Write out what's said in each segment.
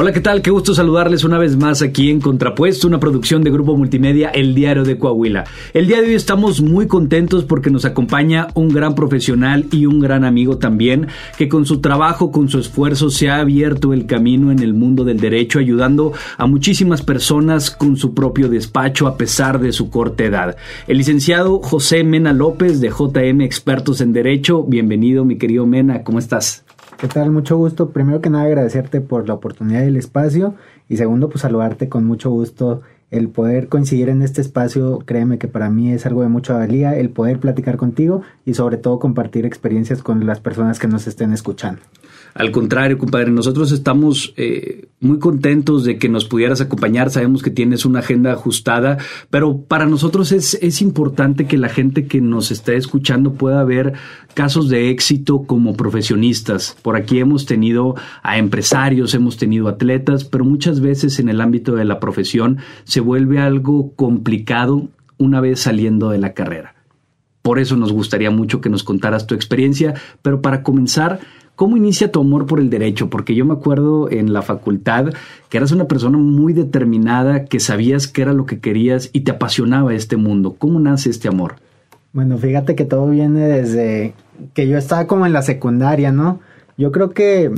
Hola, ¿qué tal? Qué gusto saludarles una vez más aquí en Contrapuesto, una producción de Grupo Multimedia El Diario de Coahuila. El día de hoy estamos muy contentos porque nos acompaña un gran profesional y un gran amigo también, que con su trabajo, con su esfuerzo, se ha abierto el camino en el mundo del derecho, ayudando a muchísimas personas con su propio despacho a pesar de su corta edad. El licenciado José Mena López de JM Expertos en Derecho. Bienvenido, mi querido Mena, ¿cómo estás? ¿Qué tal? Mucho gusto. Primero que nada agradecerte por la oportunidad del espacio y segundo pues saludarte con mucho gusto. El poder coincidir en este espacio, créeme que para mí es algo de mucha valía, el poder platicar contigo y sobre todo compartir experiencias con las personas que nos estén escuchando. Al contrario, compadre, nosotros estamos eh, muy contentos de que nos pudieras acompañar. Sabemos que tienes una agenda ajustada, pero para nosotros es, es importante que la gente que nos está escuchando pueda ver casos de éxito como profesionistas. Por aquí hemos tenido a empresarios, hemos tenido atletas, pero muchas veces en el ámbito de la profesión se vuelve algo complicado una vez saliendo de la carrera. Por eso nos gustaría mucho que nos contaras tu experiencia, pero para comenzar, ¿Cómo inicia tu amor por el derecho? Porque yo me acuerdo en la facultad que eras una persona muy determinada, que sabías qué era lo que querías y te apasionaba este mundo. ¿Cómo nace este amor? Bueno, fíjate que todo viene desde que yo estaba como en la secundaria, ¿no? Yo creo que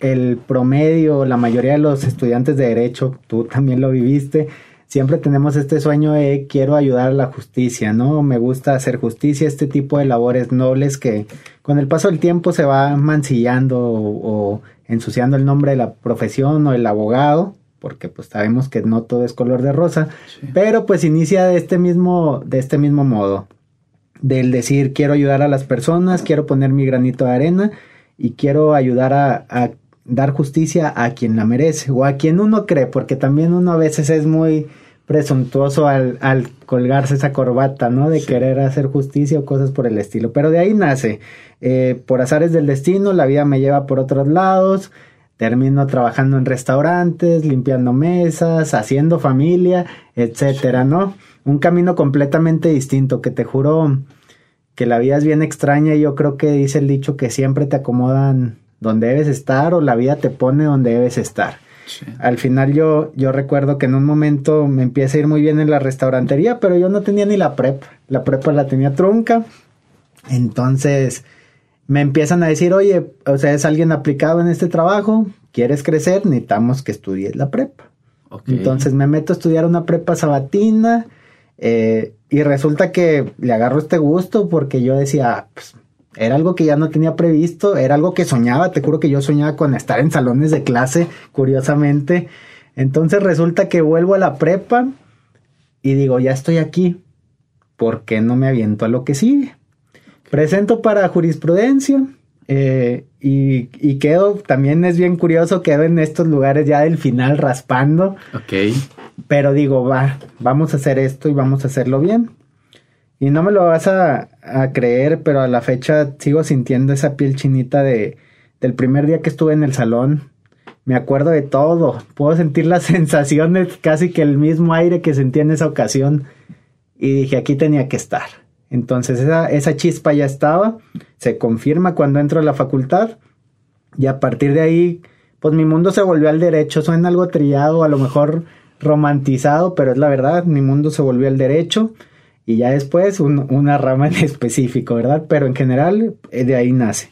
el promedio, la mayoría de los estudiantes de derecho, tú también lo viviste, siempre tenemos este sueño de quiero ayudar a la justicia, ¿no? Me gusta hacer justicia, este tipo de labores nobles que con el paso del tiempo se va mancillando o, ensuciando el nombre de la profesión o el abogado, porque pues sabemos que no todo es color de rosa, pero pues inicia de este mismo, de este mismo modo, del decir quiero ayudar a las personas, quiero poner mi granito de arena y quiero ayudar a, a dar justicia a quien la merece o a quien uno cree, porque también uno a veces es muy presuntuoso al, al colgarse esa corbata, ¿no? De querer hacer justicia o cosas por el estilo. Pero de ahí nace, eh, por azares del destino, la vida me lleva por otros lados, termino trabajando en restaurantes, limpiando mesas, haciendo familia, etcétera, ¿no? Un camino completamente distinto que te juro que la vida es bien extraña y yo creo que dice el dicho que siempre te acomodan donde debes estar o la vida te pone donde debes estar. Al final yo, yo recuerdo que en un momento me empieza a ir muy bien en la restaurantería, pero yo no tenía ni la prepa. La prepa la tenía trunca. Entonces me empiezan a decir, oye, o sea, es alguien aplicado en este trabajo, quieres crecer, necesitamos que estudies la prepa. Entonces me meto a estudiar una prepa sabatina eh, y resulta que le agarro este gusto porque yo decía, pues era algo que ya no tenía previsto, era algo que soñaba, te juro que yo soñaba con estar en salones de clase, curiosamente. Entonces resulta que vuelvo a la prepa y digo, ya estoy aquí, ¿por qué no me aviento a lo que sigue? Presento para jurisprudencia eh, y, y, quedo, también es bien curioso, quedo en estos lugares ya del final raspando. Ok. Pero digo, va, vamos a hacer esto y vamos a hacerlo bien. Y no me lo vas a, creer, pero a la fecha sigo sintiendo esa piel chinita de, del primer día que estuve en el salón. Me acuerdo de todo. Puedo sentir las sensaciones, casi que el mismo aire que sentí en esa ocasión. Y dije, aquí tenía que estar. Entonces esa, esa chispa ya estaba. Se confirma cuando entro a la facultad. Y a partir de ahí, pues mi mundo se volvió al derecho. Suena algo trillado, a lo mejor romantizado, pero es la verdad. Mi mundo se volvió al derecho y ya después una rama en específico, ¿verdad? Pero en general eh, de ahí nace.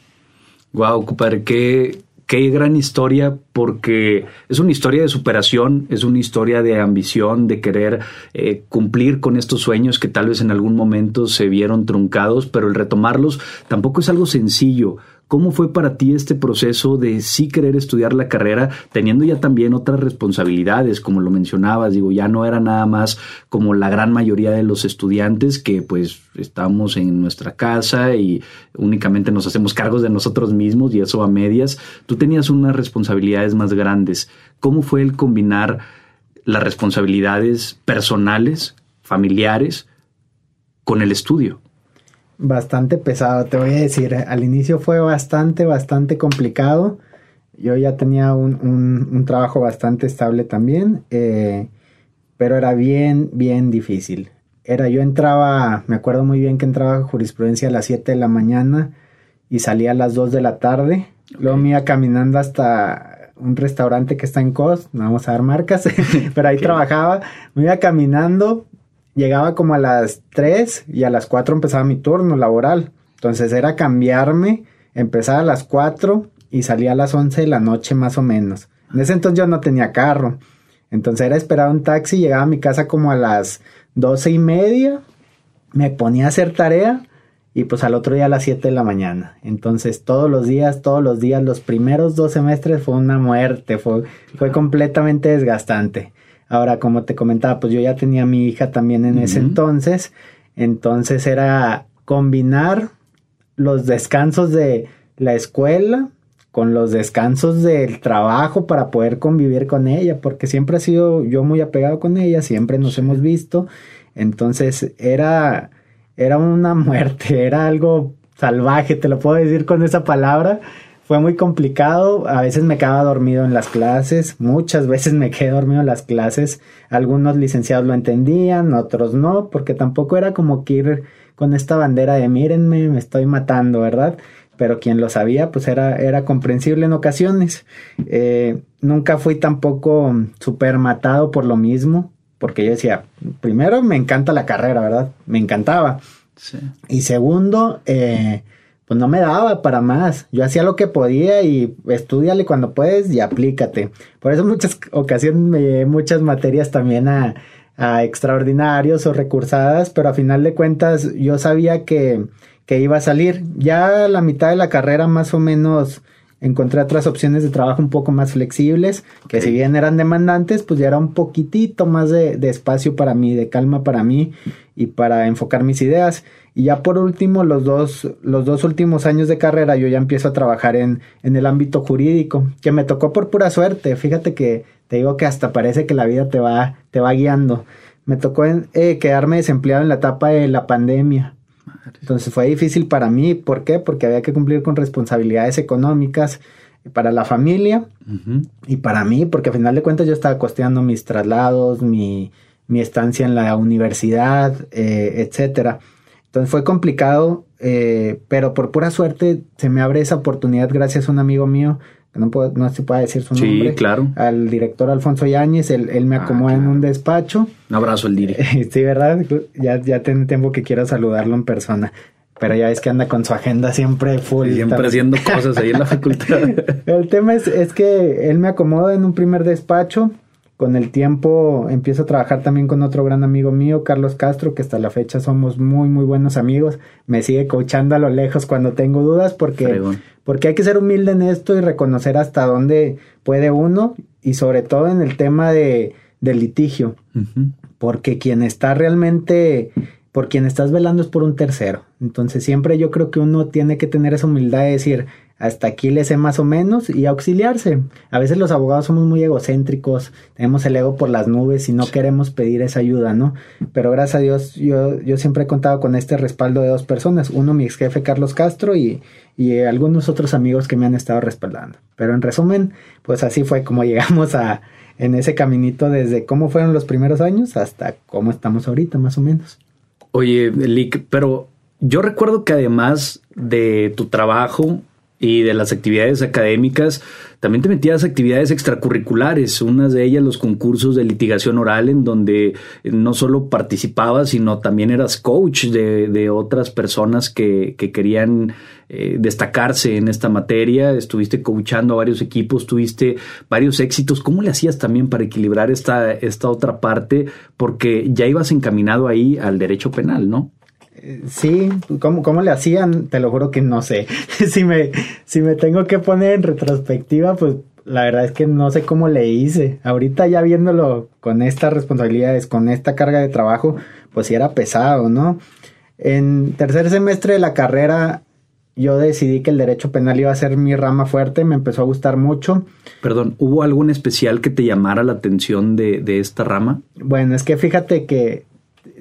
Wow, compadre, qué, qué gran historia, porque es una historia de superación, es una historia de ambición, de querer eh, cumplir con estos sueños que tal vez en algún momento se vieron truncados, pero el retomarlos tampoco es algo sencillo ¿Cómo fue para ti este proceso de sí querer estudiar la carrera, teniendo ya también otras responsabilidades, como lo mencionabas? Digo, ya no era nada más como la gran mayoría de los estudiantes que pues estamos en nuestra casa y únicamente nos hacemos cargos de nosotros mismos y eso a medias. Tú tenías unas responsabilidades más grandes. ¿Cómo fue el combinar las responsabilidades personales, familiares, con el estudio? Bastante pesado, te voy a decir. Al inicio fue bastante, bastante complicado. Yo ya tenía un, trabajo bastante estable también, eh, pero era bien, bien difícil. Era, yo entraba, me acuerdo muy bien que entraba a jurisprudencia a las 7 de la mañana y salía a las 2 de la tarde. Luego me iba caminando hasta, un restaurante que está en Cos, no vamos a dar marcas, pero ahí trabajaba, me iba caminando, llegaba como a las 3 y a las 4 empezaba mi turno laboral. Entonces era cambiarme, empezar a las 4 y salía a las 11 de la noche más o menos. En ese entonces yo no tenía carro. Entonces era esperar un taxi, llegaba a mi casa como a las doce y media, me ponía a hacer tarea y pues al otro día a las 7 de la mañana. Entonces todos los días, todos los días, los primeros dos semestres fue una muerte, fue, fue completamente desgastante. Ahora, como te comentaba, pues yo ya tenía a mi hija también en ese entonces, entonces era combinar los descansos de la escuela con los descansos del trabajo para poder convivir con ella, porque siempre ha sido yo muy apegado con ella, siempre nos hemos visto, entonces era, era una muerte, era algo salvaje, te lo puedo decir con esa palabra, fue muy complicado, a veces me quedaba dormido en las clases, muchas veces me quedé dormido en las clases, algunos licenciados lo entendían, otros no, porque tampoco era como que ir con esta bandera de mírenme, me estoy matando, ¿verdad? pero quien lo sabía, pues era, era comprensible en ocasiones. Eh, nunca fui tampoco súper matado por lo mismo, porque yo decía, primero me encanta la carrera, ¿verdad? Me encantaba. Y segundo, eh, pues no me daba para más. Yo hacía lo que podía y estudiale cuando puedes y aplícate. Por eso muchas ocasiones me muchas materias también a, extraordinarios o recursadas, pero a final de cuentas yo sabía que que iba a salir. Ya la mitad de la carrera más o menos encontré otras opciones de trabajo un poco más flexibles, que si bien eran demandantes, pues ya era un poquitito más de, espacio para mí, de calma para mí y para enfocar mis ideas. Y ya por último, los dos, los dos últimos años de carrera, yo ya empiezo a trabajar en, en el ámbito jurídico, que me tocó por pura suerte. Fíjate que te digo que hasta parece que la vida te va, te va guiando. Me tocó eh, quedarme desempleado en la etapa de la pandemia entonces fue difícil para mí, ¿por qué? Porque había que cumplir con responsabilidades económicas para la familia y para mí, porque a final de cuentas yo estaba costeando mis traslados, mi, estancia en la universidad, eh, etcétera. Entonces fue complicado, eh, pero por pura suerte se me abre esa oportunidad gracias a un amigo mío no, puedo, no se puede decir su nombre. Sí, claro. Al director Alfonso Yáñez, él, me ah, acomoda en un despacho. Un abrazo al director. sí, ¿verdad? Ya, ya tiene tiempo que quiero saludarlo en persona. Pero ya ves que anda con su agenda siempre full. Siempre haciendo cosas ahí en la facultad. El tema es, es que él me acomoda en un primer despacho con el tiempo empiezo a trabajar también con otro gran amigo mío, Carlos Castro, que hasta la fecha somos muy, muy buenos amigos. Me sigue coachando a lo lejos cuando tengo dudas porque, porque hay que ser humilde en esto y reconocer hasta dónde puede uno y sobre todo en el tema de, del litigio. Porque quien está realmente, por quien estás velando es por un tercero. Entonces siempre yo creo que uno tiene que tener esa humildad de decir, hasta aquí le sé más o menos y auxiliarse. A veces los abogados somos muy egocéntricos, tenemos el ego por las nubes y no queremos pedir esa ayuda, ¿no? Pero gracias a Dios yo, yo siempre he contado con este respaldo de dos personas, uno mi ex jefe Carlos Castro y, y algunos otros amigos que me han estado respaldando. Pero en resumen, pues así fue como llegamos a en ese caminito desde cómo fueron los primeros años hasta cómo estamos ahorita más o menos. Oye, Lick, pero yo recuerdo que además de tu trabajo y de las actividades académicas, también te metías actividades extracurriculares, unas de ellas los concursos de litigación oral, en donde no solo participabas, sino también eras coach de, otras personas que, querían eh, destacarse en esta materia, estuviste coachando a varios equipos, tuviste varios éxitos. ¿Cómo le hacías también para equilibrar esta, esta otra parte? Porque ya ibas encaminado ahí al derecho penal, ¿no? Sí, ¿cómo, ¿cómo, le hacían? Te lo juro que no sé. si, me, si me tengo que poner en retrospectiva, pues la verdad es que no sé cómo le hice. Ahorita ya viéndolo con estas responsabilidades, con esta carga de trabajo, pues sí era pesado, ¿no? En tercer semestre de la carrera yo decidí que el derecho penal iba a ser mi rama fuerte, me empezó a gustar mucho. Perdón, ¿hubo algún especial que te llamara la atención de, de esta rama? Bueno, es que fíjate que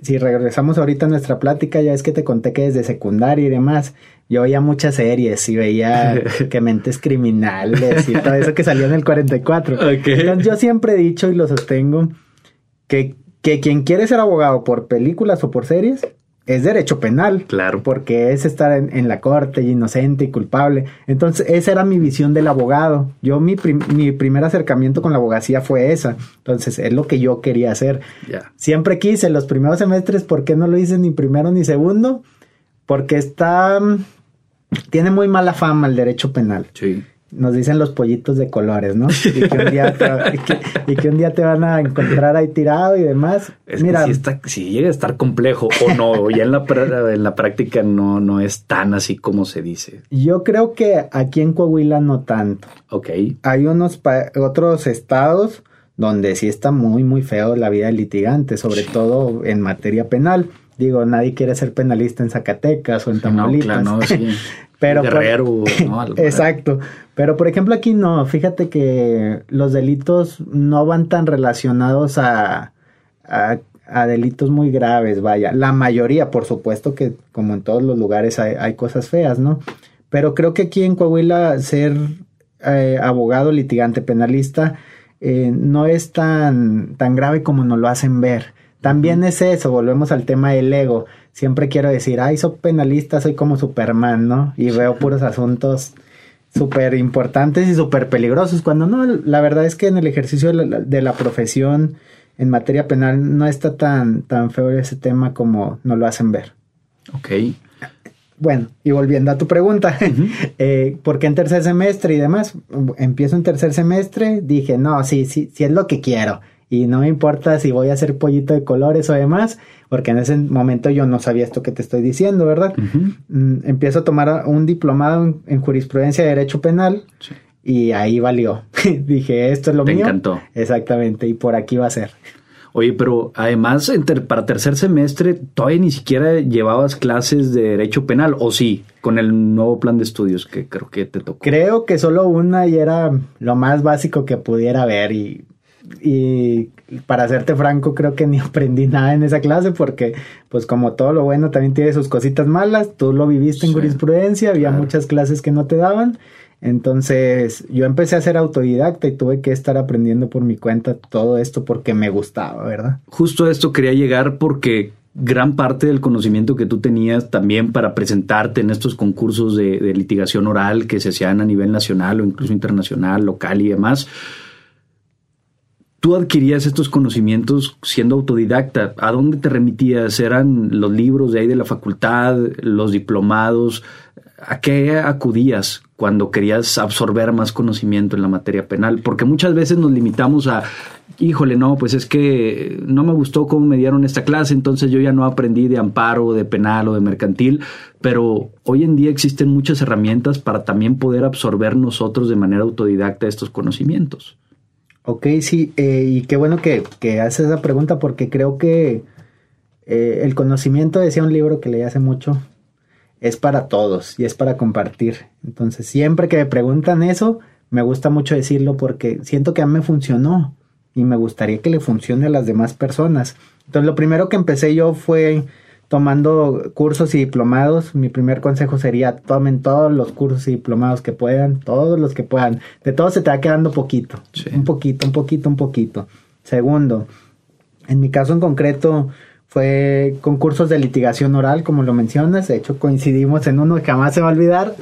si regresamos ahorita a nuestra plática, ya es que te conté que desde secundaria y demás, yo veía muchas series y veía que mentes criminales y todo eso que salió en el 44. Entonces yo siempre he dicho y lo sostengo que, que quien quiere ser abogado por películas o por series, es derecho penal. Claro. Porque es estar en, la corte inocente y culpable. Entonces, esa era mi visión del abogado. Yo, mi, mi primer acercamiento con la abogacía fue esa. Entonces, es lo que yo quería hacer. Siempre quise los primeros semestres, ¿por qué no lo hice ni primero ni segundo? Porque está... Tiene muy mala fama el derecho penal. Sí nos dicen los pollitos de colores, ¿no? Y que un día te, van a encontrar ahí tirado y demás. Mira, si, está, si llega a estar complejo o no, o ya en la, en la práctica no, no es tan así como se dice. Yo creo que aquí en Coahuila no tanto. Ok. Hay unos otros estados donde sí está muy, muy feo la vida del litigante, sobre todo en materia penal. Digo, nadie quiere ser penalista en Zacatecas o en Tamaulipas. No, claro, sí. Pero Guerrero, exacto. Pero por ejemplo aquí no, fíjate que los delitos no van tan relacionados a, a, delitos muy graves, vaya. La mayoría, por supuesto que como en todos los lugares hay, cosas feas, ¿no? Pero creo que aquí en Coahuila ser eh, abogado, litigante, penalista, eh, no es tan, tan grave como nos lo hacen ver. También es eso, volvemos al tema del ego siempre quiero decir, ay, soy penalista, soy como Superman, ¿no? Y veo puros asuntos súper importantes y súper peligrosos, cuando no, la verdad es que en el ejercicio de la, profesión en materia penal no está tan, tan feo ese tema como nos lo hacen ver. Ok. Bueno, y volviendo a tu pregunta, eh, ¿por qué en tercer semestre y demás? Empiezo en tercer semestre, dije, no, sí, sí, sí es lo que quiero y no me importa si voy a hacer pollito de colores o demás, porque en ese momento yo no sabía esto que te estoy diciendo, ¿verdad? Mm, empiezo a tomar un diplomado en, jurisprudencia de derecho penal y ahí valió. Dije, esto es lo mío. Me encantó. Exactamente, y por aquí va a ser. Oye, pero además para tercer semestre todavía ni siquiera llevabas clases de derecho penal, o sí, con el nuevo plan de estudios que creo que te tocó. Creo que solo una y era lo más básico que pudiera haber y y para serte franco creo que ni aprendí nada en esa clase porque pues como todo lo bueno también tiene sus cositas malas, tú lo viviste en jurisprudencia, había muchas clases que no te daban, entonces yo empecé a ser autodidacta y tuve que estar aprendiendo por mi cuenta todo esto porque me gustaba, ¿verdad? Justo a esto quería llegar porque gran parte del conocimiento que tú tenías también para presentarte en estos concursos de, de litigación oral que se hacían a nivel nacional o incluso internacional, local y demás, tú adquirías estos conocimientos siendo autodidacta. ¿A dónde te remitías? ¿Eran los libros de ahí de la facultad, los diplomados? ¿A qué acudías cuando querías absorber más conocimiento en la materia penal? Porque muchas veces nos limitamos a, híjole, no, pues es que no me gustó cómo me dieron esta clase, entonces yo ya no aprendí de amparo, de penal o de mercantil, pero hoy en día existen muchas herramientas para también poder absorber nosotros de manera autodidacta estos conocimientos. Ok, sí, eh, y qué bueno que, que, haces esa pregunta porque creo que eh, el conocimiento, decía un libro que leí hace mucho, es para todos y es para compartir. Entonces, siempre que me preguntan eso, me gusta mucho decirlo porque siento que a mí me funcionó y me gustaría que le funcione a las demás personas. Entonces, lo primero que empecé yo fue tomando cursos y diplomados. Mi primer consejo sería tomen todos los cursos y diplomados que puedan, todos los que puedan. De todo se te va quedando poquito, un poquito, un poquito, un poquito. Segundo, en mi caso en concreto fue concursos de litigación oral, como lo mencionas. De hecho, coincidimos en uno que jamás se va a olvidar.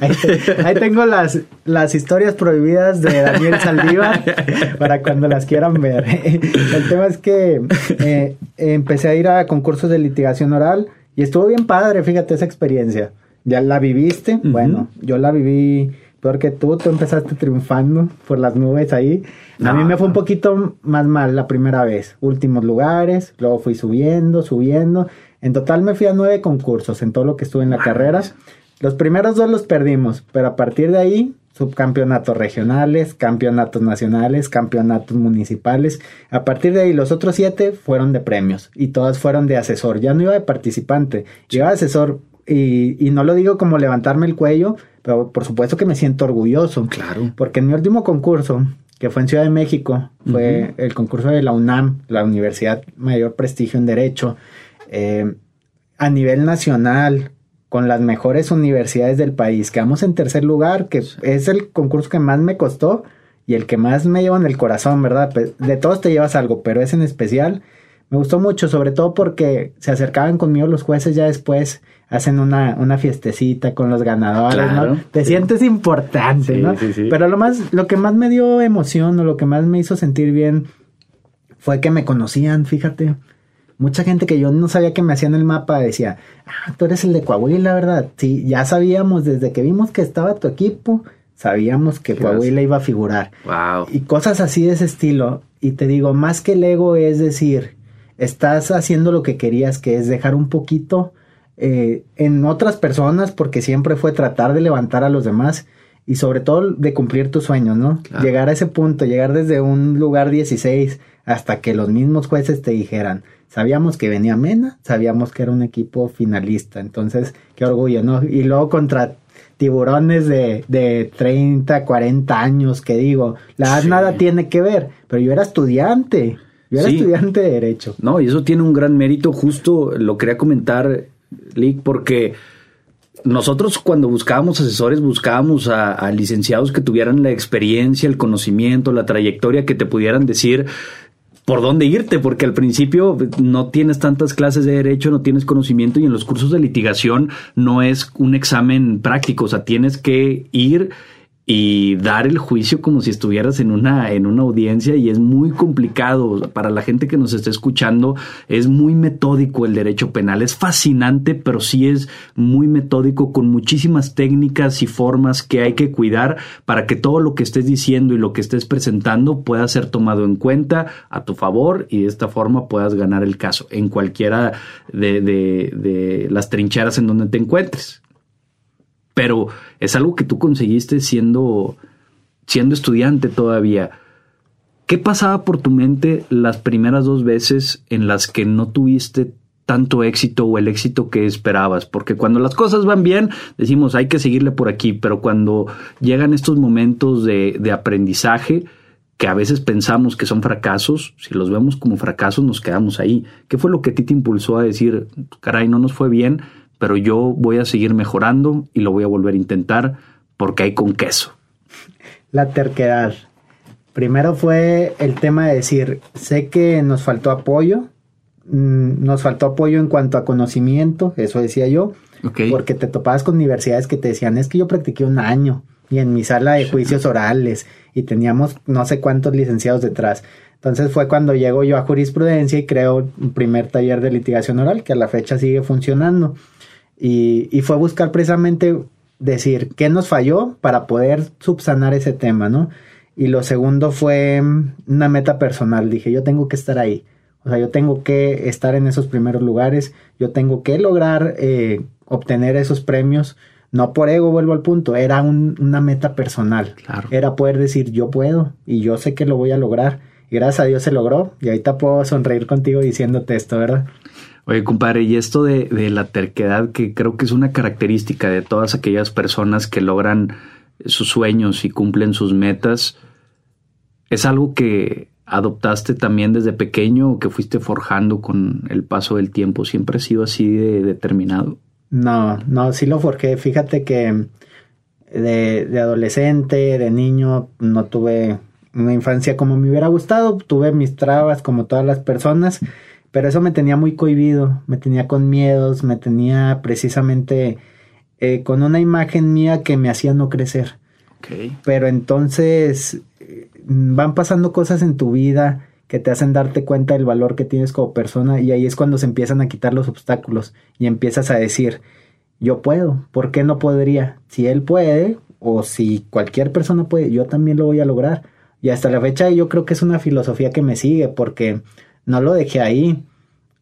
Ahí, tengo las, las historias prohibidas de Daniel Saldívar para cuando las quieran ver. El tema es que eh, empecé a ir a concursos de litigación oral y estuvo bien padre, fíjate esa experiencia. ¿Ya la viviste? Bueno, yo la viví peor que tú, tú empezaste triunfando por las nubes ahí. A mí me fue un poquito más mal la primera vez. Últimos lugares, luego fui subiendo, subiendo. En total me fui a nueve concursos en todo lo que estuve en la carrera. Los primeros dos los perdimos, pero a partir de ahí, subcampeonatos regionales, campeonatos nacionales, campeonatos municipales. A partir de ahí, los otros siete fueron de premios y todas fueron de asesor. Ya no iba de participante, iba de asesor. Y, y no lo digo como levantarme el cuello, pero por supuesto que me siento orgulloso. Claro. Porque en mi último concurso, que fue en Ciudad de México, fue el concurso de la UNAM, la Universidad Mayor Prestigio en Derecho, eh, a nivel nacional, con las mejores universidades del país. Quedamos en tercer lugar, que es el concurso que más me costó y el que más me lleva en el corazón, ¿verdad? De todos te llevas algo, pero es en especial. me gustó mucho, sobre todo porque se acercaban conmigo los jueces ya después, hacen una, una fiestecita con los ganadores, ¿no? Te sientes importante, ¿no? Pero lo más, lo que más me dio emoción o lo que más me hizo sentir bien fue que me conocían, fíjate. Mucha gente que yo no sabía que me hacían el mapa decía, ah, tú eres el de Coahuila, ¿verdad? Sí, ya sabíamos desde que vimos que estaba tu equipo, sabíamos que Coahuila iba a figurar. Wow. Y cosas así de ese estilo. Y te digo, más que el ego es decir, estás haciendo lo que querías, que es dejar un poquito eh, en otras personas, porque siempre fue tratar de levantar a los demás y sobre todo de cumplir tus sueños, ¿no? Llegar a ese punto, llegar desde un lugar 16 hasta que los mismos jueces te dijeran, sabíamos que venía Mena, sabíamos que era un equipo finalista, entonces qué orgullo, ¿no? Y luego contra tiburones de, de 30, 40 años, que digo, la nada tiene que ver, pero yo era estudiante, yo era estudiante de Derecho. No, y eso tiene un gran mérito, justo lo quería comentar, Lick, porque nosotros cuando buscábamos asesores buscábamos a, licenciados que tuvieran la experiencia, el conocimiento, la trayectoria, que te pudieran decir por dónde irte, porque al principio no tienes tantas clases de derecho, no tienes conocimiento y en los cursos de litigación no es un examen práctico, o sea, tienes que ir y dar el juicio como si estuvieras en una, en una audiencia y es muy complicado. Para la gente que nos está escuchando, es muy metódico el derecho penal. Es fascinante, pero sí es muy metódico con muchísimas técnicas y formas que hay que cuidar para que todo lo que estés diciendo y lo que estés presentando pueda ser tomado en cuenta a tu favor y de esta forma puedas ganar el caso en cualquiera de, de, de las trincheras en donde te encuentres pero es algo que tú conseguiste siendo, siendo estudiante todavía. ¿Qué pasaba por tu mente las primeras dos veces en las que no tuviste tanto éxito o el éxito que esperabas? Porque cuando las cosas van bien, decimos hay que seguirle por aquí, pero cuando llegan estos momentos de, de aprendizaje, que a veces pensamos que son fracasos, si los vemos como fracasos nos quedamos ahí. ¿Qué fue lo que a ti te impulsó a decir, caray, no nos fue bien, pero yo voy a seguir mejorando y lo voy a volver a intentar porque hay con queso. La terquedad. Primero fue el tema de decir, sé que nos faltó apoyo, mm, nos faltó apoyo en cuanto a conocimiento, eso decía yo, porque te topabas con universidades que te decían, es que yo practiqué un año y en mi sala de juicios orales y teníamos no sé cuántos licenciados detrás. Entonces fue cuando llego yo a jurisprudencia y creo un primer taller de litigación oral que a la fecha sigue funcionando. Y, fue buscar precisamente decir qué nos falló para poder subsanar ese tema, ¿no? Y lo segundo fue mm, una meta personal. Dije, yo tengo que estar ahí. O sea, yo tengo que estar en esos primeros lugares. Yo tengo que lograr eh, obtener esos premios. No por ego, vuelvo al punto. Era una meta personal. Era poder decir, yo puedo y yo sé que lo voy a lograr. Y gracias a Dios se logró. Y ahorita puedo sonreír contigo diciéndote esto, ¿verdad? Oye, compadre, y esto de, de, la terquedad, que creo que es una característica de todas aquellas personas que logran sus sueños y cumplen sus metas, ¿es algo que adoptaste también desde pequeño o que fuiste forjando con el paso del tiempo? ¿Siempre ha sido así de determinado? No, no, sí lo forjé. Fíjate que de, de adolescente, de niño, no tuve una infancia como me hubiera gustado. Tuve mis trabas como todas las personas pero eso me tenía muy cohibido, me tenía con miedos, me tenía precisamente eh, con una imagen mía que me hacía no crecer. Pero entonces eh, van pasando cosas en tu vida que te hacen darte cuenta del valor que tienes como persona y ahí es cuando se empiezan a quitar los obstáculos y empiezas a decir, yo puedo, ¿por qué no podría? Si él puede o si cualquier persona puede, yo también lo voy a lograr. Y hasta la fecha yo creo que es una filosofía que me sigue porque no lo dejé ahí.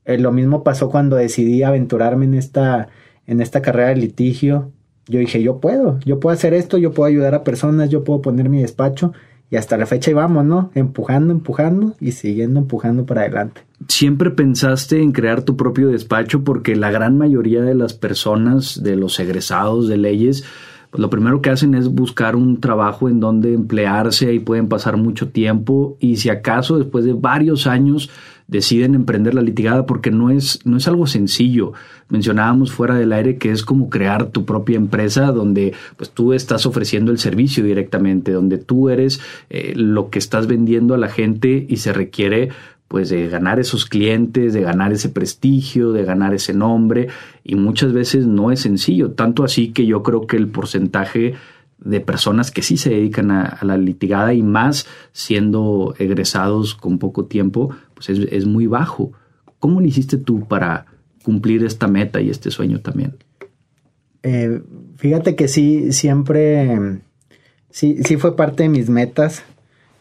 Eh, lo mismo pasó cuando decidí aventurarme en esta, en esta carrera de litigio. Yo dije, yo puedo, yo puedo hacer esto, yo puedo ayudar a personas, yo puedo poner mi despacho y hasta la fecha íbamos, ¿no? Empujando, empujando y siguiendo empujando para adelante. ¿Siempre pensaste en crear tu propio despacho? Porque la gran mayoría de las personas, de los egresados de leyes, pues lo primero que hacen es buscar un trabajo en donde emplearse y pueden pasar mucho tiempo y si acaso después de varios años deciden emprender la litigada porque no es, no es algo sencillo. Mencionábamos fuera del aire que es como crear tu propia empresa donde pues tú estás ofreciendo el servicio directamente, donde tú eres eh, lo que estás vendiendo a la gente y se requiere pues de ganar esos clientes, de ganar ese prestigio, de ganar ese nombre y muchas veces no es sencillo, tanto así que yo creo que el porcentaje de personas que sí se dedican a, la litigada y más siendo egresados con poco tiempo, pues es, muy bajo. ¿Cómo lo hiciste tú para cumplir esta meta y este sueño también? Eh, fíjate que sí, siempre, sí, sí fue parte de mis metas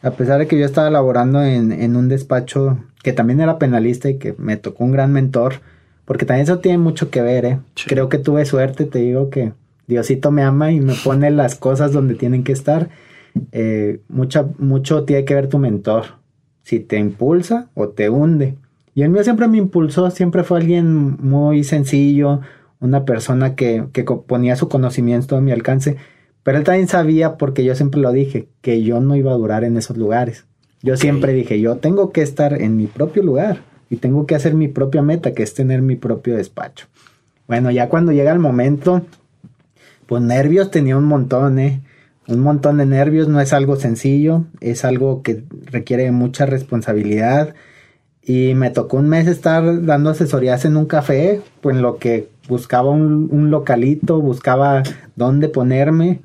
a pesar de que yo estaba laborando en, un despacho que también era penalista y que me tocó un gran mentor, porque también eso tiene mucho que ver, ¿eh? Creo que tuve suerte, te digo que Diosito me ama y me pone las cosas donde tienen que estar. Eh, mucho tiene que ver tu mentor, si te impulsa o te hunde. Y el mío siempre me impulsó, siempre fue alguien muy sencillo, una persona que, que ponía su conocimiento a mi alcance pero él también sabía, porque yo siempre lo dije, que yo no iba a durar en esos lugares. Yo siempre dije, yo tengo que estar en mi propio lugar y tengo que hacer mi propia meta, que es tener mi propio despacho. Bueno, ya cuando llega el momento, pues nervios tenía un montón, ¿eh? Un montón de nervios, no es algo sencillo, es algo que requiere mucha responsabilidad. Y me tocó un mes estar dando asesorías en un café, pues en lo que buscaba un, un localito, buscaba dónde ponerme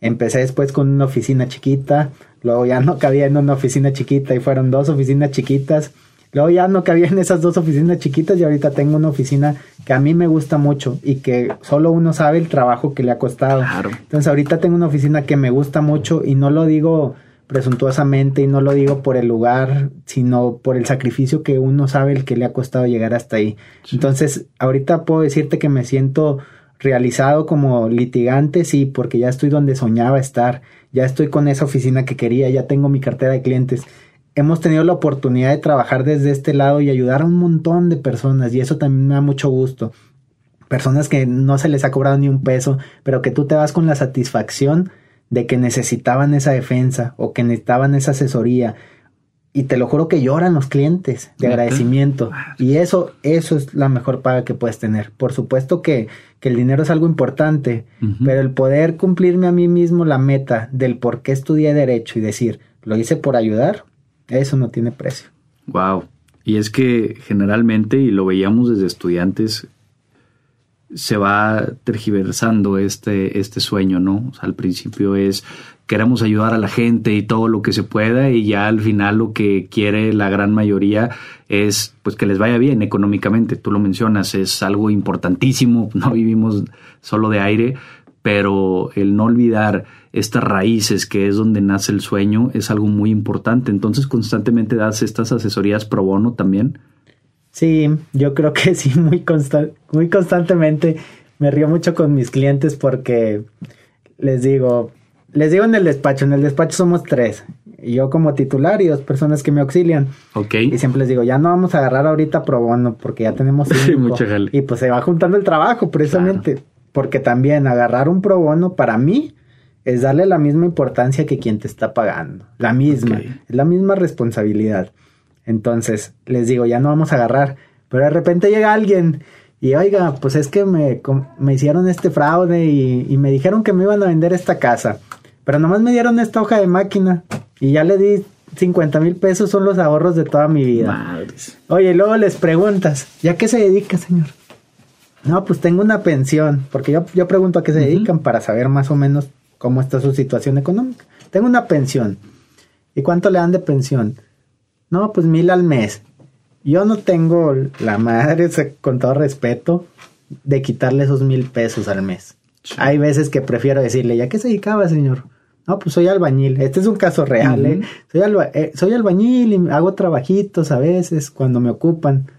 Empecé después con una oficina chiquita, luego ya no cabía en una oficina chiquita y fueron dos oficinas chiquitas. Luego ya no cabía en esas dos oficinas chiquitas y ahorita tengo una oficina que a mí me gusta mucho y que solo uno sabe el trabajo que le ha costado. Entonces ahorita tengo una oficina que me gusta mucho y no lo digo presuntuosamente y no lo digo por el lugar, sino por el sacrificio que uno sabe el que le ha costado llegar hasta ahí. Entonces ahorita puedo decirte que me siento realizado como litigante, sí, porque ya estoy donde soñaba estar, ya estoy con esa oficina que quería, ya tengo mi cartera de clientes. Hemos tenido la oportunidad de trabajar desde este lado y ayudar a un montón de personas y eso también me da mucho gusto. Personas que no se les ha cobrado ni un peso, pero que tú te vas con la satisfacción de que necesitaban esa defensa o que necesitaban esa asesoría y te lo juro que lloran los clientes de agradecimiento. Y eso, eso es la mejor paga que puedes tener. Por supuesto que, que el dinero es algo importante, pero el poder cumplirme a mí mismo la meta del por qué estudié Derecho y decir, lo hice por ayudar, eso no tiene precio. Wow. Y es que generalmente, y lo veíamos desde estudiantes, se va tergiversando este, este sueño, ¿no? Al principio es queremos ayudar a la gente y todo lo que se pueda y ya al final lo que quiere la gran mayoría es pues que les vaya bien económicamente. Tú lo mencionas, es algo importantísimo, no vivimos solo de aire, pero el no olvidar estas raíces que es donde nace el sueño es algo muy importante. Entonces constantemente das estas asesorías pro bono también. Sí, yo creo que sí, muy, muy constantemente. Me río mucho con mis clientes porque les digo, les digo en el despacho, en el despacho somos tres. Y yo como titular y dos personas que me auxilian. Ok. Y siempre les digo, ya no vamos a agarrar ahorita pro bono porque ya tenemos cinco. y pues se va juntando el trabajo precisamente. Porque también agarrar un pro bono para mí es darle la misma importancia que quien te está pagando. La misma. Es la misma responsabilidad. Entonces les digo, ya no vamos a agarrar. Pero de repente llega alguien y oiga, pues es que me, me hicieron este fraude y, y, me dijeron que me iban a vender esta casa. Pero nomás me dieron esta hoja de máquina y ya le di 50 mil pesos, son los ahorros de toda mi vida. Madres. Oye, luego les preguntas, ¿ya qué se dedica, señor? No, pues tengo una pensión, porque yo, yo pregunto a qué se dedican para saber más o menos cómo está su situación económica. Tengo una pensión. ¿Y cuánto le dan de pensión? No, pues mil al mes. Yo no tengo la madre, con todo respeto, de quitarle esos mil pesos al mes. Hay veces que prefiero decirle, ¿ya qué se dedicaba, señor? No, pues soy albañil. Este es un caso real, ¿eh? Soy, eh, soy albañil y hago trabajitos a veces cuando me ocupan.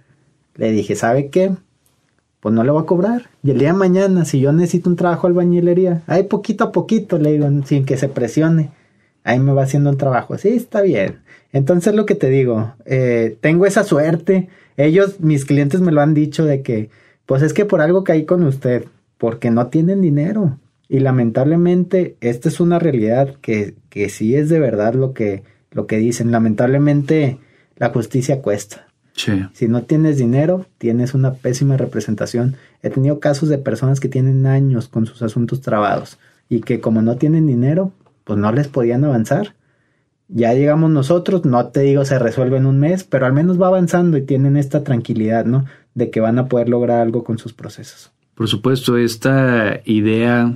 Le dije, ¿sabe qué? Pues no le voy a cobrar. Y el día de mañana, si yo necesito un trabajo albañilería, ahí poquito a poquito, le digo, sin que se presione. Ahí me va haciendo un trabajo. Sí, está bien. Entonces lo que te digo, eh, tengo esa suerte. Ellos, mis clientes me lo han dicho de que, pues es que por algo caí con usted, porque no tienen dinero. Y lamentablemente, esta es una realidad que, que sí es de verdad lo que, lo que dicen. Lamentablemente, la justicia cuesta. Si no tienes dinero, tienes una pésima representación. He tenido casos de personas que tienen años con sus asuntos trabados y que como no tienen dinero, pues no les podían avanzar. Ya llegamos nosotros, no te digo se resuelve en un mes, pero al menos va avanzando y tienen esta tranquilidad, ¿no? De que van a poder lograr algo con sus procesos. Por supuesto, esta idea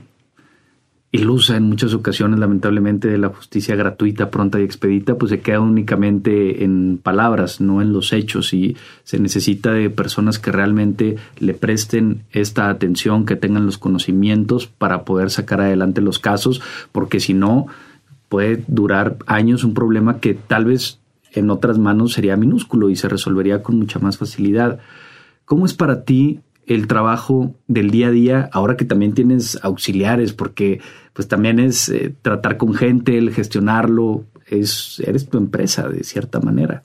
ilusa en muchas ocasiones, lamentablemente, de la justicia gratuita, pronta y expedita, pues se queda únicamente en palabras, no en los hechos, y se necesita de personas que realmente le presten esta atención, que tengan los conocimientos para poder sacar adelante los casos, porque si no, puede durar años un problema que tal vez en otras manos sería minúsculo y se resolvería con mucha más facilidad. ¿Cómo es para ti el trabajo del día a día, ahora que también tienes auxiliares, porque pues también es eh, tratar con gente, el gestionarlo, es, eres tu empresa de cierta manera.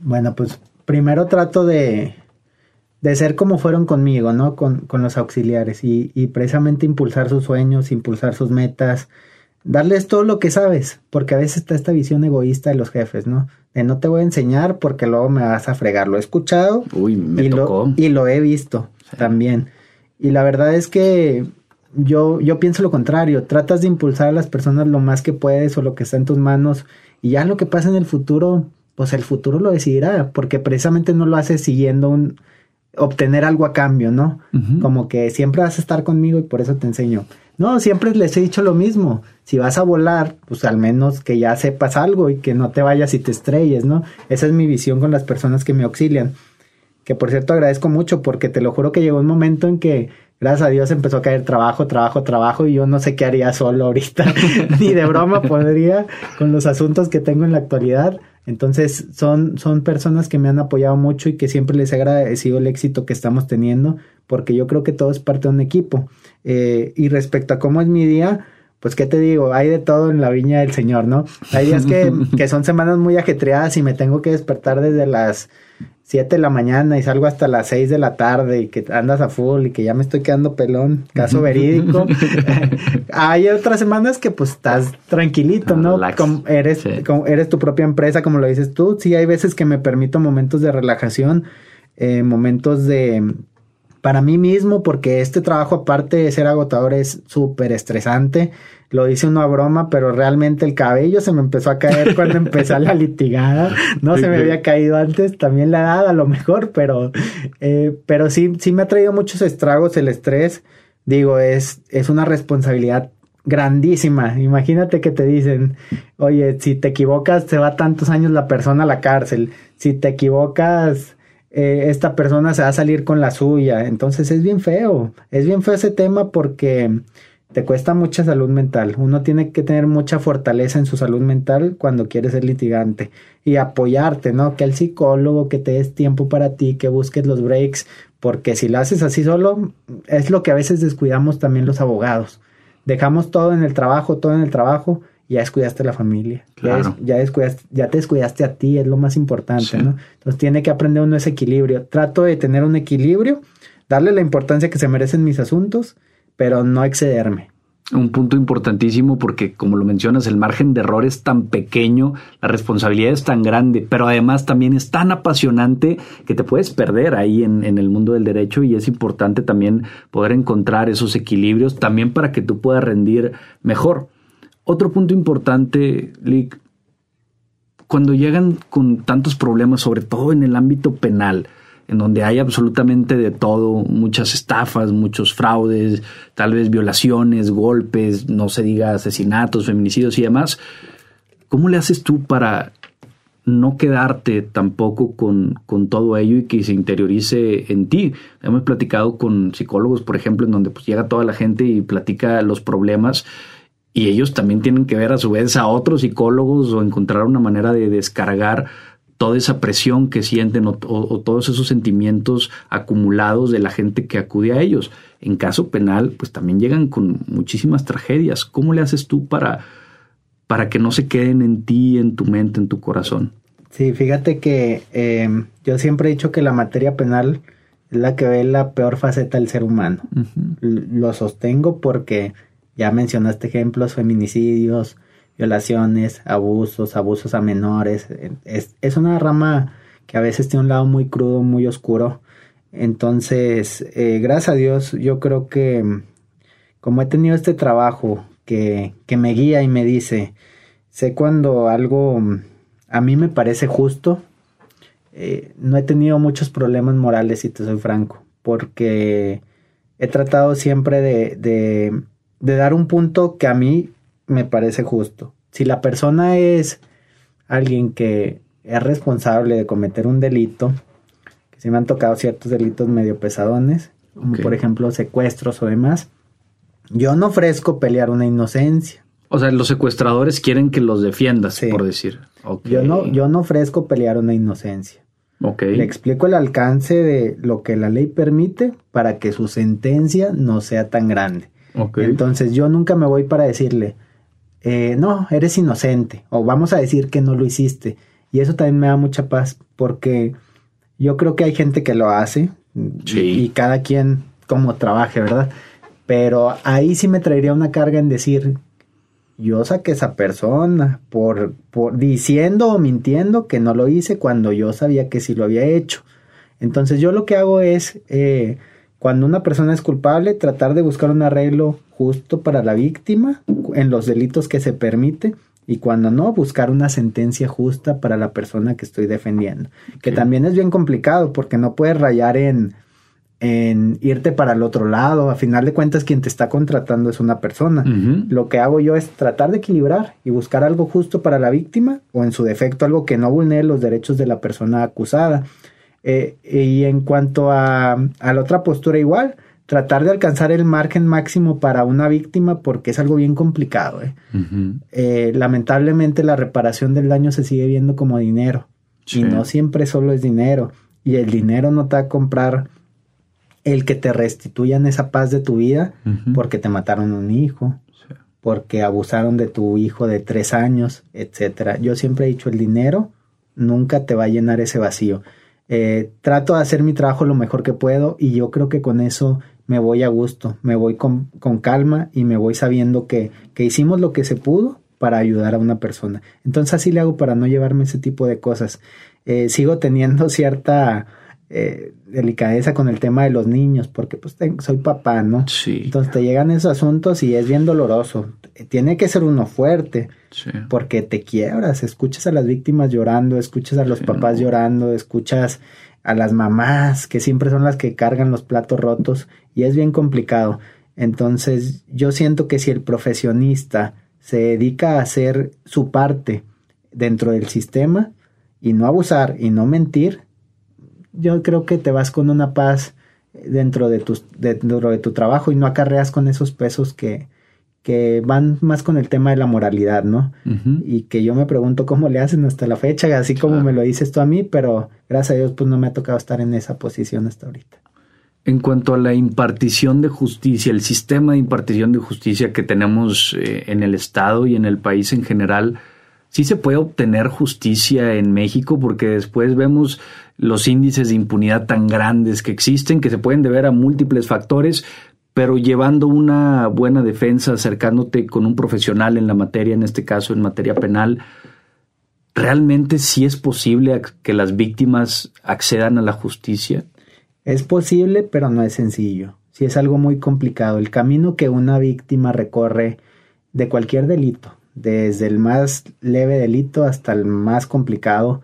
Bueno, pues primero trato de, de ser como fueron conmigo, ¿no? Con, con los auxiliares y, y, precisamente impulsar sus sueños, impulsar sus metas, darles todo lo que sabes, porque a veces está esta visión egoísta de los jefes, ¿no? De no te voy a enseñar porque luego me vas a fregar. Lo he escuchado Uy, me y, tocó. Lo, y lo he visto también. Y la verdad es que yo, yo pienso lo contrario, tratas de impulsar a las personas lo más que puedes o lo que está en tus manos y ya lo que pasa en el futuro, pues el futuro lo decidirá, porque precisamente no lo haces siguiendo un obtener algo a cambio, ¿no? Uh -huh. Como que siempre vas a estar conmigo y por eso te enseño. No, siempre les he dicho lo mismo. Si vas a volar, pues al menos que ya sepas algo y que no te vayas y te estrelles, ¿no? Esa es mi visión con las personas que me auxilian. Que por cierto agradezco mucho porque te lo juro que llegó un momento en que gracias a Dios empezó a caer trabajo, trabajo, trabajo y yo no sé qué haría solo ahorita. Ni de broma podría con los asuntos que tengo en la actualidad. Entonces son, son personas que me han apoyado mucho y que siempre les he agradecido el éxito que estamos teniendo porque yo creo que todo es parte de un equipo. Eh, y respecto a cómo es mi día, pues qué te digo, hay de todo en la viña del Señor, ¿no? Hay días que, que son semanas muy ajetreadas y me tengo que despertar desde las 7 de la mañana y salgo hasta las 6 de la tarde y que andas a full y que ya me estoy quedando pelón, caso verídico. Hay otras semanas que pues estás tranquilito, ¿no? Como eres, sí. como eres tu propia empresa, como lo dices tú. Sí, hay veces que me permito momentos de relajación, eh, momentos de para mí mismo, porque este trabajo, aparte de ser agotador, es súper estresante. Lo dice uno a broma, pero realmente el cabello se me empezó a caer cuando empecé la litigada. No se me había caído antes, también la edad a lo mejor, pero, eh, pero sí, sí me ha traído muchos estragos el estrés. Digo, es, es una responsabilidad grandísima. Imagínate que te dicen, oye, si te equivocas, se va tantos años la persona a la cárcel. Si te equivocas, eh, esta persona se va a salir con la suya. Entonces es bien feo, es bien feo ese tema porque te cuesta mucha salud mental. Uno tiene que tener mucha fortaleza en su salud mental cuando quiere ser litigante y apoyarte, ¿no? Que el psicólogo, que te des tiempo para ti, que busques los breaks, porque si lo haces así solo, es lo que a veces descuidamos también los abogados. Dejamos todo en el trabajo, todo en el trabajo ya descuidaste la familia, claro. ya, ya, descuidaste, ya te descuidaste a ti, es lo más importante, sí. ¿no? Entonces tiene que aprender uno ese equilibrio. Trato de tener un equilibrio, darle la importancia que se merecen mis asuntos, pero no excederme. Un punto importantísimo porque, como lo mencionas, el margen de error es tan pequeño, la responsabilidad es tan grande, pero además también es tan apasionante que te puedes perder ahí en, en el mundo del derecho y es importante también poder encontrar esos equilibrios también para que tú puedas rendir mejor. Otro punto importante, Lick, cuando llegan con tantos problemas, sobre todo en el ámbito penal, en donde hay absolutamente de todo, muchas estafas, muchos fraudes, tal vez violaciones, golpes, no se diga asesinatos, feminicidios y demás, ¿cómo le haces tú para no quedarte tampoco con, con todo ello y que se interiorice en ti? Hemos platicado con psicólogos, por ejemplo, en donde pues llega toda la gente y platica los problemas y ellos también tienen que ver a su vez a otros psicólogos o encontrar una manera de descargar toda esa presión que sienten o, o, o, todos esos sentimientos acumulados de la gente que acude a ellos. En caso penal, pues también llegan con muchísimas tragedias. ¿Cómo le haces tú para, para que no se queden en ti, en tu mente, en tu corazón? Sí, fíjate que eh, yo siempre he dicho que la materia penal es la que ve la peor faceta del ser humano. Uh -huh. Lo sostengo porque ya mencionaste ejemplos, feminicidios, violaciones, abusos, abusos a menores. Es, una rama que a veces tiene un lado muy crudo, muy oscuro. Entonces, eh, gracias a Dios, yo creo que como he tenido este trabajo que, que me guía y me dice, sé cuando algo a mí me parece justo. Eh, no he tenido muchos problemas morales, si te soy franco, porque he tratado siempre de, de dar un punto que a mí me parece justo. Si la persona es alguien que es responsable de cometer un delito, que se me han tocado ciertos delitos medio pesadones, como por ejemplo secuestros o demás, yo no ofrezco pelear una inocencia. O sea, los secuestradores quieren que los defiendas, por decir. Yo, no, yo no ofrezco pelear una inocencia. Okay. Le explico el alcance de lo que la ley permite para que su sentencia no sea tan grande. Entonces yo nunca me voy para decirle, eh, no, eres inocente o vamos a decir que no lo hiciste. Y eso también me da mucha paz porque yo creo que hay gente que lo hace y, cada quien como trabaje, ¿verdad? Pero ahí sí me traería una carga en decir, yo saqué esa persona por, por diciendo o mintiendo que no lo hice cuando yo sabía que sí lo había hecho. Entonces yo lo que hago es, eh, cuando una persona es culpable, tratar de buscar un arreglo justo para la víctima en los delitos que se permite y cuando no, buscar una sentencia justa para la persona que estoy defendiendo. Que también es bien complicado porque no puedes rayar en en irte para el otro lado. A final de cuentas, quien te está contratando es una persona. Lo que hago yo es tratar de equilibrar y buscar algo justo para la víctima o en su defecto algo que no vulnere los derechos de la persona acusada. Eh, y en cuanto a, la otra postura igual, tratar de alcanzar el margen máximo para una víctima porque es algo bien complicado. ¿eh? Eh, lamentablemente la reparación del daño se sigue viendo como dinero y no siempre solo es dinero y el dinero no te va a comprar el que te restituyan esa paz de tu vida porque te mataron un hijo, porque abusaron de tu hijo de tres años, etcétera. Yo siempre he dicho el dinero nunca te va a llenar ese vacío. Eh, trato de hacer mi trabajo lo mejor que puedo y yo creo que con eso me voy a gusto, me voy con, calma y me voy sabiendo que, que hicimos lo que se pudo para ayudar a una persona. Entonces así le hago para no llevarme ese tipo de cosas. Eh, sigo teniendo cierta eh, delicadeza con el tema de los niños, porque pues soy papá, ¿no? Sí. Entonces te llegan esos asuntos y es bien doloroso. Tiene que ser uno fuerte, porque te quiebras, escuchas a las víctimas llorando, escuchas a los papás llorando, escuchas a las mamás, que siempre son las que cargan los platos rotos, y es bien complicado. Entonces yo siento que si el profesionista se dedica a hacer su parte dentro del sistema y no abusar y no mentir, yo creo que te vas con una paz dentro de, tu, dentro de tu trabajo y no acarreas con esos pesos que, que van más con el tema de la moralidad, ¿no? Y que yo me pregunto cómo le hacen hasta la fecha, así como me lo dices tú a mí, pero gracias a Dios pues no me ha tocado estar en esa posición hasta ahorita. En cuanto a la impartición de justicia, el sistema de impartición de justicia que tenemos eh, en el Estado y en el país en general, sí se puede obtener justicia en México porque después vemos los índices de impunidad tan grandes que existen, que se pueden deber a múltiples factores, pero llevando una buena defensa, acercándote con un profesional en la materia, en este caso en materia penal, ¿realmente sí es posible que las víctimas accedan a la justicia? Es posible, pero no es sencillo. Sí es algo muy complicado. El camino que una víctima recorre de cualquier delito, desde el más leve delito hasta el más complicado,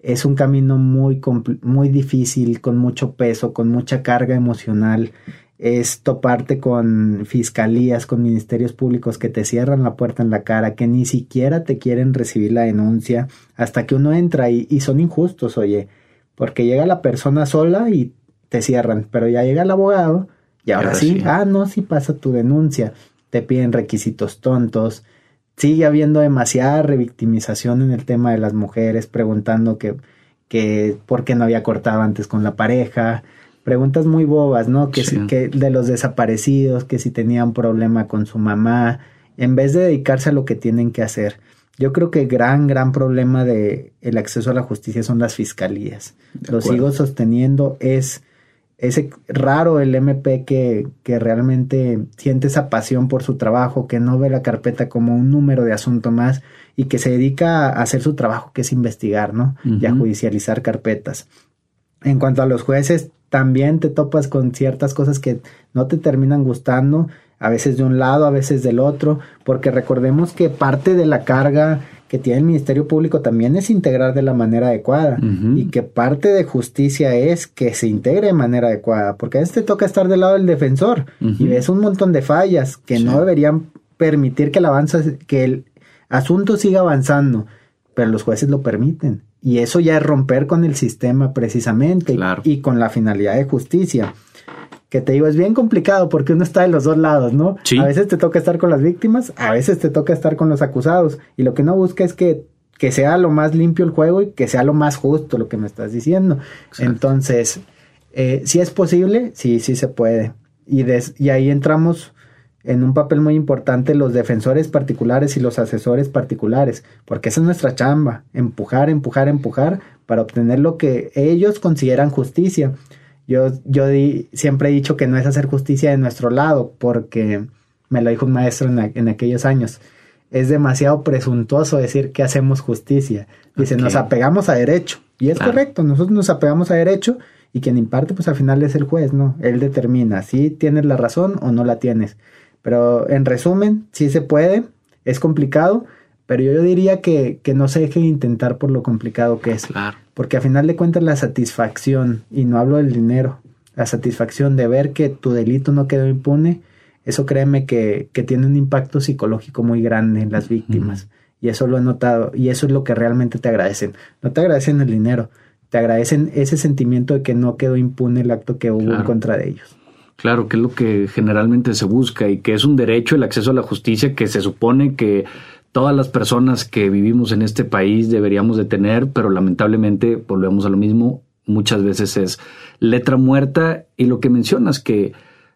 es un camino muy, muy difícil, con mucho peso, con mucha carga emocional. Es toparte con fiscalías, con ministerios públicos que te cierran la puerta en la cara, que ni siquiera te quieren recibir la denuncia hasta que uno entra y, y son injustos, oye, porque llega la persona sola y te cierran, pero ya llega el abogado y ahora, sí, ah, no, sí pasa tu denuncia, te piden requisitos tontos, sigue habiendo demasiada revictimización en el tema de las mujeres, preguntando que, que por qué no había cortado antes con la pareja, preguntas muy bobas, ¿no? Que, que de los desaparecidos, que si tenían problema con su mamá, en vez de dedicarse a lo que tienen que hacer. Yo creo que el gran, gran problema de el acceso a la justicia son las fiscalías. Lo sigo sosteniendo, es es raro el MP que, que, realmente siente esa pasión por su trabajo, que no ve la carpeta como un número de asunto más y que se dedica a hacer su trabajo, que es investigar, ¿no? Y a judicializar carpetas. En cuanto a los jueces, también te topas con ciertas cosas que no te terminan gustando. a veces de un lado, a veces del otro, porque recordemos que parte de la carga que tiene el Ministerio Público también es integrar de la manera adecuada y que parte de justicia es que se integre de manera adecuada, porque a veces te toca estar del lado del defensor y ves un montón de fallas que no deberían permitir que el avance, que el asunto siga avanzando, pero los jueces lo permiten. Y eso ya es romper con el sistema precisamente y con la finalidad de justicia que te digo, es bien complicado porque uno está de los dos lados, ¿no? A veces te toca estar con las víctimas, a veces te toca estar con los acusados. Y lo que uno busca es que, que sea lo más limpio el juego y que sea lo más justo lo que me estás diciendo. Entonces, eh, si es posible, sí, sí se puede. Y, y ahí entramos en un papel muy importante los defensores particulares y los asesores particulares, porque esa es nuestra chamba, empujar, empujar, empujar para obtener lo que ellos consideran justicia. Yo, yo siempre he dicho que no es hacer justicia de nuestro lado, porque me lo dijo un maestro en, aquellos años. Es demasiado presuntuoso decir que hacemos justicia. Dice, nos apegamos a derecho. Y es correcto, nosotros nos apegamos a derecho y quien imparte, pues al final es el juez, ¿no? Él determina si tienes la razón o no la tienes. Pero en resumen, sí se puede, es complicado, pero yo diría que, que no se deje de intentar por lo complicado que es. Claro. Porque a final de cuentas la satisfacción, y no hablo del dinero, la satisfacción de ver que tu delito no quedó impune, eso créeme que, que tiene un impacto psicológico muy grande en las víctimas. Y eso lo he notado, y eso es lo que realmente te agradecen. No te agradecen el dinero, te agradecen ese sentimiento de que no quedó impune el acto que hubo en contra de ellos. Claro, que es lo que generalmente se busca y que es un derecho el acceso a la justicia que se supone que todas las personas que vivimos en este país deberíamos de tener, pero lamentablemente volvemos a lo mismo, muchas veces es letra muerta y lo que mencionas que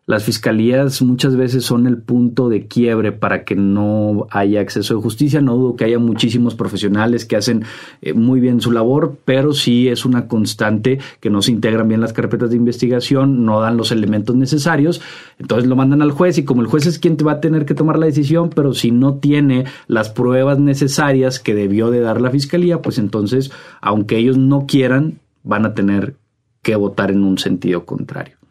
las fiscalías muchas veces son el punto de quiebre para que no haya acceso de justicia. No dudo que haya muchísimos profesionales que hacen eh, muy bien su labor, pero sí es una constante que no se integran bien las carpetas de investigación, no dan los elementos necesarios, entonces lo mandan al juez y como el juez es quien te va a tener que tomar la decisión, pero si no tiene las pruebas necesarias que debió de dar la fiscalía, pues entonces, aunque ellos no quieran, van a tener que votar en un sentido contrario.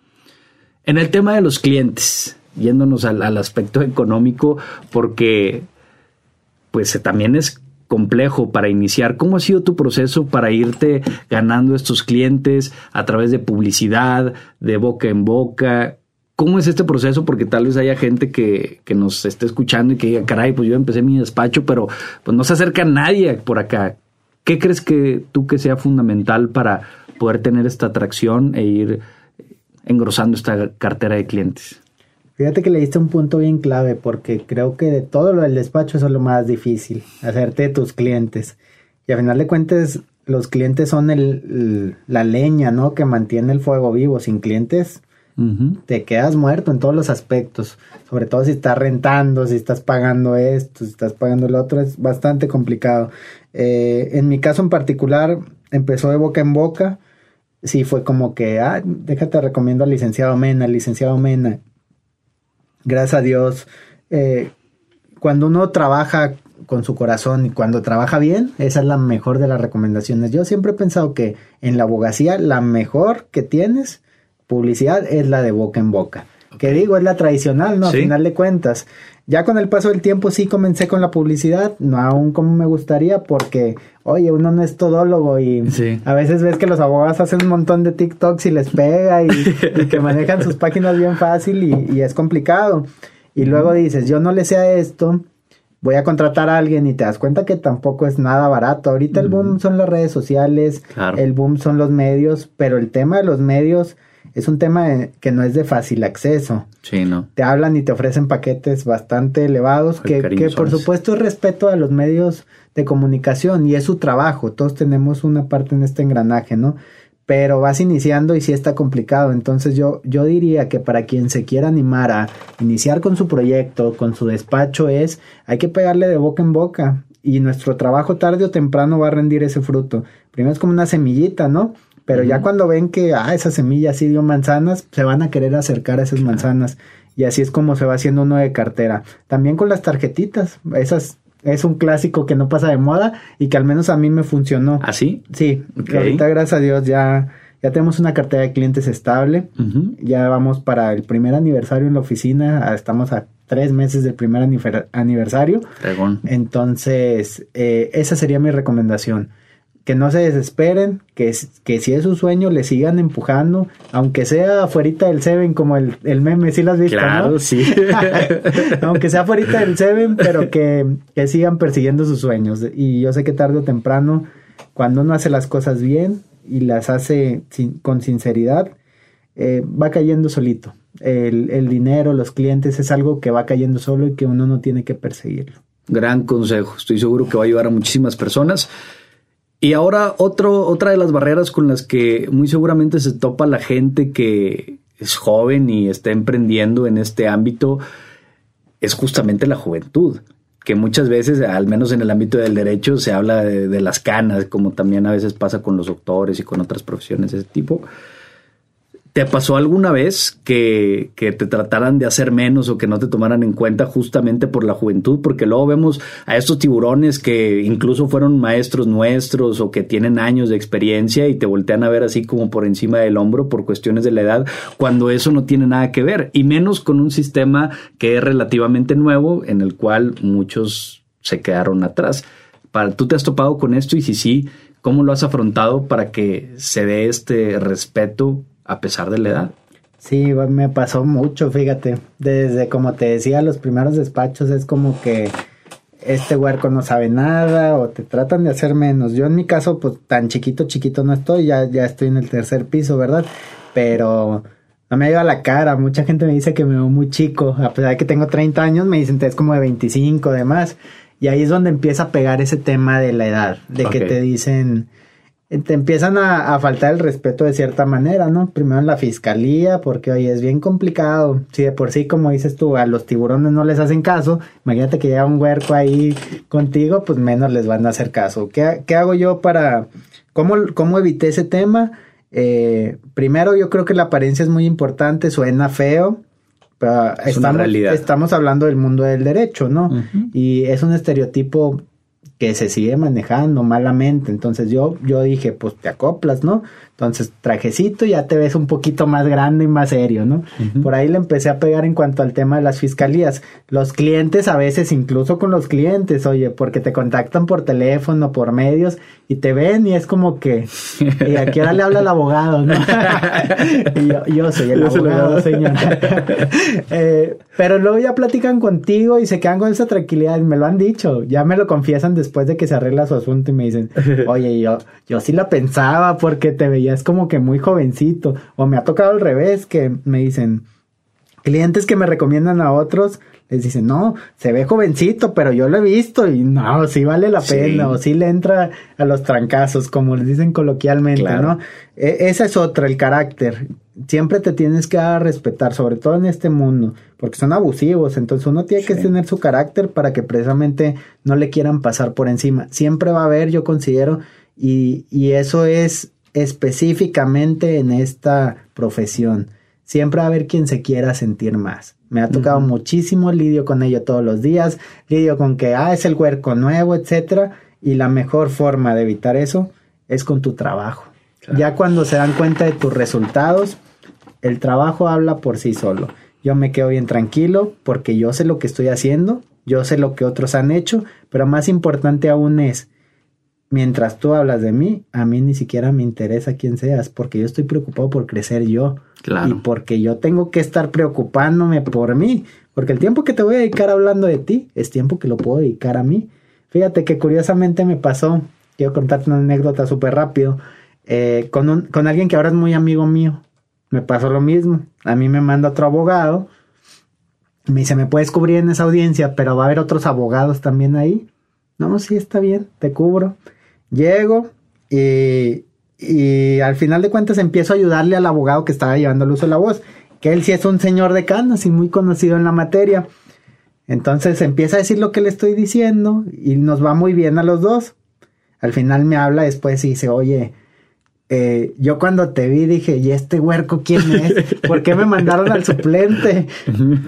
En el tema de los clientes, yéndonos al, aspecto económico, porque pues también es complejo para iniciar. ¿Cómo ha sido tu proceso para irte ganando estos clientes a través de publicidad, de boca en boca? ¿Cómo es este proceso? Porque tal vez haya gente que, que, nos esté escuchando y que diga, caray, pues yo empecé mi despacho, pero pues no se acerca nadie por acá. ¿Qué crees que tú que sea fundamental para poder tener esta atracción e ir engrosando esta cartera de clientes? Fíjate que le diste un punto bien clave porque creo que de todo lo del despacho eso es lo más difícil, hacerte de tus clientes. Y a final de cuentas los clientes son el, la leña, ¿no? Que mantiene el fuego vivo. Sin clientes te quedas muerto en todos los aspectos. Sobre todo si estás rentando, si estás pagando esto, si estás pagando lo otro, es bastante complicado. Eh, en mi caso en particular empezó de boca en boca sí fue como que, ah, déjate recomiendo al licenciado Mena, al licenciado Mena. Gracias a Dios. Eh, cuando uno trabaja con su corazón y cuando trabaja bien, esa es la mejor de las recomendaciones. Yo siempre he pensado que en la abogacía la mejor que tienes, publicidad, es la de boca en boca. Que digo, es la tradicional, ¿no? A final de cuentas. Ya con el paso del tiempo sí comencé con la publicidad, no aún como me gustaría, porque, oye, uno no es todólogo y a veces ves que los abogados hacen un montón de TikToks y les pega y, que manejan sus páginas bien fácil y, es complicado. Y luego dices, yo no le sé a esto, voy a contratar a alguien y te das cuenta que tampoco es nada barato. Ahorita el boom son las redes sociales, el boom son los medios, pero el tema de los medios es un tema que no es de fácil acceso. Sí, ¿no? Te hablan y te ofrecen paquetes bastante elevados que, que, por supuesto es respeto a los medios de comunicación y es su trabajo. Todos tenemos una parte en este engranaje, ¿no? Pero vas iniciando y sí está complicado. Entonces yo, yo diría que para quien se quiera animar a iniciar con su proyecto, con su despacho, es hay que pegarle de boca en boca. Y nuestro trabajo tarde o temprano va a rendir ese fruto. Primero es como una semillita, ¿no? Pero ya cuando ven que, ah, esa semilla sí dio manzanas, se van a querer acercar a esas manzanas. Y así es como se va haciendo uno de cartera. También con las tarjetitas, esas es un clásico que no pasa de moda y que al menos a mí me funcionó. ¿Ah, sí? Sí, ahorita gracias a Dios ya Ya tenemos una cartera de clientes estable. Ya vamos para el primer aniversario en la oficina. Estamos a tres meses del primer aniversario. Entonces, eh, esa sería mi recomendación. Que no se desesperen, que, que si es su sueño, le sigan empujando, aunque sea afuera del Seven, como el, el meme, si las has visto, Claro, sí. aunque sea afuera del Seven, pero que, que sigan persiguiendo sus sueños. Y yo sé que tarde o temprano, cuando uno hace las cosas bien y las hace con sinceridad, eh, va cayendo solito el, dinero, los clientes, es algo que va cayendo solo y que uno no tiene que perseguirlo. Gran consejo, estoy seguro que va a ayudar a muchísimas personas. Y ahora otro, otra de las barreras con las que muy seguramente se topa la gente que es joven y está emprendiendo en este ámbito es justamente la juventud, que muchas veces, al menos en el ámbito del derecho, se habla de, de las canas, como también a veces pasa con los doctores y con otras profesiones de ese tipo. ¿Te pasó alguna vez que, que, te trataran de hacer menos o que no te tomaran en cuenta justamente por la juventud? Porque luego vemos a estos tiburones que incluso fueron maestros nuestros o que tienen años de experiencia y te voltean a ver así como por encima del hombro por cuestiones de la edad, cuando eso no tiene nada que ver, y menos con un sistema que es relativamente nuevo en el cual muchos se quedaron atrás. ¿Tú te has topado con esto y si sí, cómo lo has afrontado para que se dé este respeto a pesar de la edad. Sí, me pasó mucho, fíjate. Desde como te decía, los primeros despachos es como que este huerco no sabe nada o te tratan de hacer menos. Yo en mi caso, pues tan chiquito, chiquito no estoy, ya, ya estoy en el tercer piso, ¿verdad? Pero no me ha ido a la cara. Mucha gente me dice que me veo muy chico. A pesar de que tengo 30 años, me dicen que es como de 25, demás. Y ahí es donde empieza a pegar ese tema de la edad, de que te dicen te empiezan a, faltar el respeto de cierta manera, ¿no? Primero en la fiscalía, porque oye, es bien complicado. Si de por sí, como dices tú, a los tiburones no les hacen caso, imagínate que llega un huerco ahí contigo, pues menos les van a hacer caso. ¿Qué, qué hago yo para... ¿Cómo, cómo evité ese tema? Eh, primero, yo creo que la apariencia es muy importante, suena feo, pero estamos, estamos hablando del mundo del derecho, ¿no? Y es un estereotipo que se sigue manejando malamente. Entonces yo, yo dije, pues te acoplas, ¿no? Entonces, trajecito, ya te ves un poquito más grande y más serio, ¿no? Por ahí le empecé a pegar en cuanto al tema de las fiscalías. Los clientes, a veces, incluso con los clientes, oye, porque te contactan por teléfono, por medios, y te ven y es como que, y aquí ahora le habla el abogado, ¿no? y yo, yo, soy el abogado, señor. Eh, pero luego ya platican contigo y se quedan con esa tranquilidad, y me lo han dicho, ya me lo confiesan después de que se arregla su asunto y me dicen, oye, yo, yo sí la pensaba porque te veía ya es como que muy jovencito. O me ha tocado al revés, que me dicen, clientes que me recomiendan a otros, les dicen, no, se ve jovencito, pero yo lo he visto y no, sí vale la pena, o sí le entra a los trancazos, como les dicen coloquialmente, ¿no? E, esa es otra, el carácter. Siempre te tienes que dar a respetar, sobre todo en este mundo, porque son abusivos, entonces uno tiene que tener su carácter para que precisamente no le quieran pasar por encima. Siempre va a haber, yo considero, y, y eso es específicamente en esta profesión. Siempre va a haber quien se quiera sentir más. Me ha tocado muchísimo, lidio con ello todos los días, lidio con que, ah, es el huerco nuevo, etcétera, y la mejor forma de evitar eso es con tu trabajo. Ya cuando se dan cuenta de tus resultados, el trabajo habla por sí solo. Yo me quedo bien tranquilo porque yo sé lo que estoy haciendo, yo sé lo que otros han hecho, pero más importante aún es, mientras tú hablas de mí, a mí ni siquiera me interesa quién seas, porque yo estoy preocupado por crecer yo. Y porque yo tengo que estar preocupándome por mí, porque el tiempo que te voy a dedicar hablando de ti es tiempo que lo puedo dedicar a mí. Fíjate que curiosamente me pasó, quiero contarte una anécdota súper rápido, eh, con, un, con alguien que ahora es muy amigo mío. Me pasó lo mismo. A mí me manda otro abogado. Me dice, me puedes cubrir en esa audiencia, pero va a haber otros abogados también ahí. No, sí, está bien, te cubro. Llego y, y al final de cuentas empiezo a ayudarle al abogado que estaba llevando el uso de la voz, que él sí es un señor de canas y muy conocido en la materia. Entonces empieza a decir lo que le estoy diciendo y nos va muy bien a los dos. Al final me habla después y dice, oye, eh, yo cuando te vi dije, ¿y este huerco quién es? ¿Por qué me mandaron al suplente?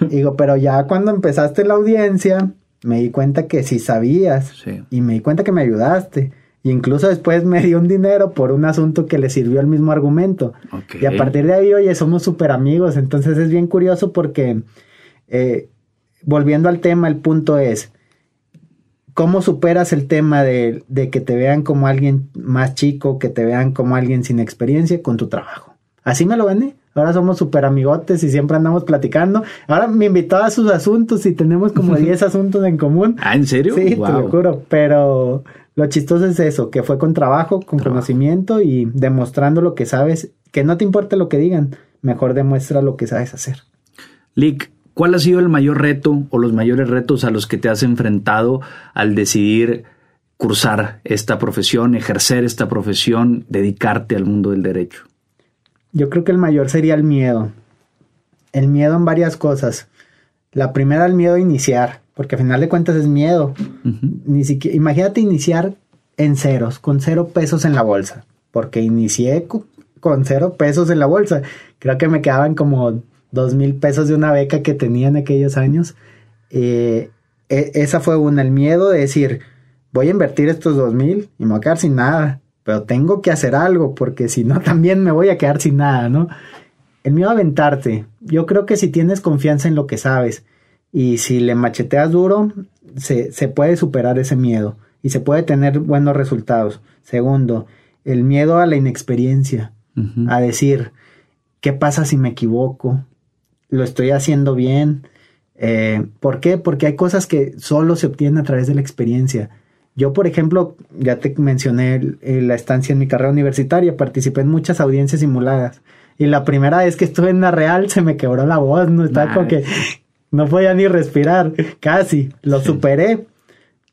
Digo, pero ya cuando empezaste la audiencia, me di cuenta que sí sabías y me di cuenta que me ayudaste. Y incluso después me dio un dinero por un asunto que le sirvió el mismo argumento. Y a partir de ahí, oye, somos súper amigos. Entonces es bien curioso porque, eh, volviendo al tema, el punto es, ¿cómo superas el tema de, de que te vean como alguien más chico, que te vean como alguien sin experiencia con tu trabajo? Así me lo gané. Ahora somos súper amigotes y siempre andamos platicando. Ahora me invitaba a sus asuntos y tenemos como 10 asuntos en común. Ah, ¿en serio? Sí, te lo juro. Pero lo chistoso es eso, que fue con trabajo, con conocimiento y demostrando lo que sabes. Que no te importe lo que digan, mejor demuestra lo que sabes hacer. Lick, ¿cuál ha sido el mayor reto o los mayores retos a los que te has enfrentado al decidir cursar esta profesión, ejercer esta profesión, dedicarte al mundo del derecho? Yo creo que el mayor sería el miedo. El miedo en varias cosas. La primera, el miedo a iniciar, porque al final de cuentas es miedo. Ni siquiera, imagínate iniciar en ceros, con cero pesos en la bolsa, porque inicié con cero pesos en la bolsa. Creo que me quedaban como dos mil pesos de una beca que tenía en aquellos años. Eh, e, esa fue una, el miedo de decir, voy a invertir estos dos mil y me voy a quedar sin nada pero tengo que hacer algo porque si no también me voy a quedar sin nada, ¿no? El miedo a aventarte. Yo creo que si tienes confianza en lo que sabes y si le macheteas duro, se, puede superar ese miedo y se puede tener buenos resultados. Segundo, el miedo a la inexperiencia, a decir, ¿qué pasa si me equivoco? ¿Lo estoy haciendo bien? Eh, ¿Por qué? Porque hay cosas que solo se obtienen a través de la experiencia. Yo, por ejemplo, ya te mencioné la estancia en mi carrera universitaria, participé en muchas audiencias simuladas. Y la primera vez que estuve en la real se me quebró la voz, no estaba como que no podía ni respirar, casi, lo superé.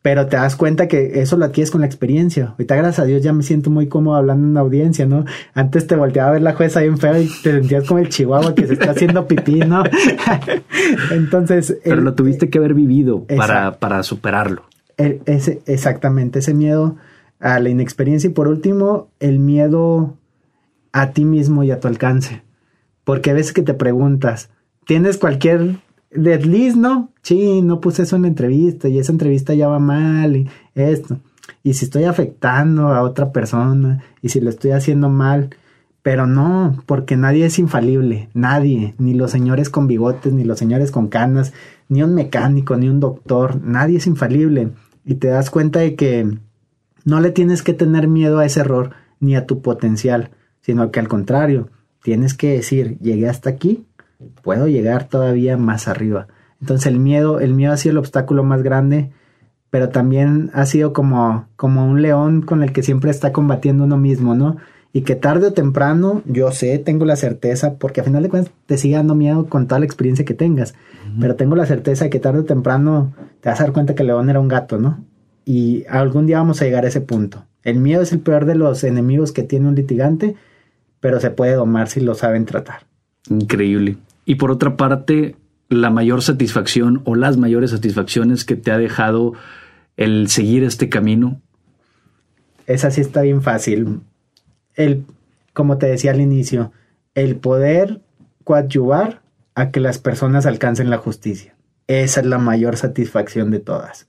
Pero te das cuenta que eso lo adquieres con la experiencia. Ahorita, gracias a Dios, ya me siento muy cómodo hablando en una audiencia, ¿no? Antes te volteaba a ver la jueza bien feo y te sentías como el chihuahua que se está haciendo pipí, ¿no? Entonces. Pero lo tuviste que haber vivido para, para superarlo. E, ese, exactamente, ese miedo a la inexperiencia y por último, el miedo a ti mismo y a tu alcance. Porque a veces que te preguntas, ¿tienes cualquier desliz, no? Sí, no puse eso en la entrevista y esa entrevista ya va mal y esto. Y si estoy afectando a otra persona y si lo estoy haciendo mal, pero no, porque nadie es infalible, nadie, ni los señores con bigotes, ni los señores con canas, ni un mecánico, ni un doctor, nadie es infalible. Y te das cuenta de que no le tienes que tener miedo a ese error ni a tu potencial, sino que al contrario, tienes que decir, llegué hasta aquí, puedo llegar todavía más arriba. Entonces el miedo, el miedo ha sido el obstáculo más grande, pero también ha sido como, como un león con el que siempre está combatiendo uno mismo, ¿no? y que tarde o temprano, yo sé, tengo la certeza, porque a final de cuentas te sigue dando miedo con toda la experiencia que tengas, pero tengo la certeza de que tarde o temprano te vas a dar cuenta que León era un gato, ¿no? Y algún día vamos a llegar a ese punto. El miedo es el peor de los enemigos que tiene un litigante, pero se puede domar si lo saben tratar. Increíble. Y por otra parte, la mayor satisfacción o las mayores satisfacciones que te ha dejado el seguir este camino. Esa sí está bien fácil el, como te decía al inicio, el poder coadyuvar a que las personas alcancen la justicia. Esa es la mayor satisfacción de todas.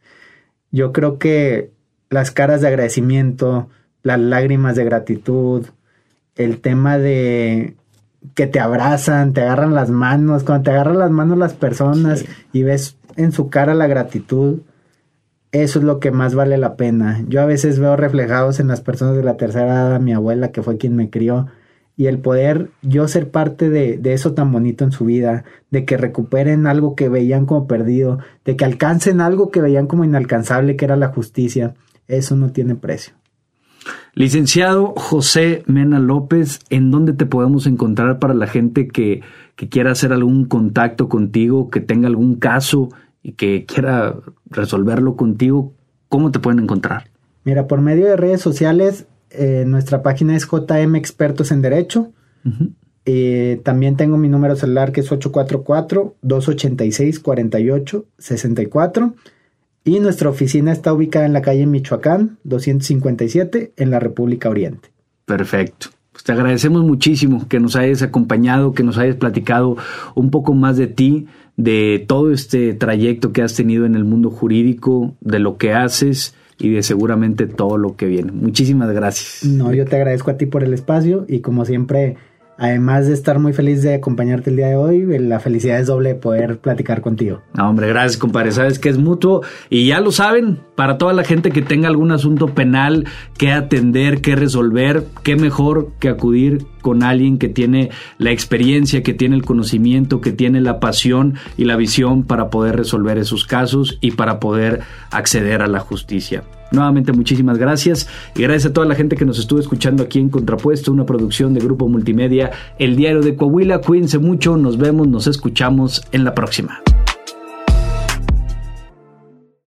Yo creo que las caras de agradecimiento, las lágrimas de gratitud, el tema de que te abrazan, te agarran las manos, cuando te agarran las manos las personas y ves en su cara la gratitud, eso es lo que más vale la pena. Yo a veces veo reflejados en las personas de la tercera edad, mi abuela, que fue quien me crió, y el poder yo ser parte de, de, eso tan bonito en su vida, de que recuperen algo que veían como perdido, de que alcancen algo que veían como inalcanzable, que era la justicia, eso no tiene precio. Licenciado José Mena López, ¿en dónde te podemos encontrar para la gente que, que quiera hacer algún contacto contigo, que tenga algún caso y que quiera resolverlo contigo, ¿cómo te pueden encontrar? Mira, por medio de redes sociales, eh, nuestra página es JM Expertos en Derecho. Eh, también tengo mi número celular que es 844-286-4864. Y nuestra oficina está ubicada en la calle Michoacán, 257, en la República Oriente. Perfecto. Pues te agradecemos muchísimo que nos hayas acompañado, que nos hayas platicado un poco más de ti, de todo este trayecto que has tenido en el mundo jurídico, de lo que haces y de seguramente todo lo que viene. Muchísimas gracias. No, yo te agradezco a ti por el espacio y como siempre Además de estar muy feliz de acompañarte el día de hoy, la felicidad es doble poder platicar contigo. No, hombre, gracias, compadre. Sabes que es mutuo y ya lo saben, para toda la gente que tenga algún asunto penal que atender, que resolver, qué mejor que acudir con alguien que tiene la experiencia, que tiene el conocimiento, que tiene la pasión y la visión para poder resolver esos casos y para poder acceder a la justicia. Nuevamente muchísimas gracias y gracias a toda la gente que nos estuvo escuchando aquí en Contrapuesto, una producción de Grupo Multimedia, El Diario de Coahuila. Cuídense mucho, nos vemos, nos escuchamos en la próxima.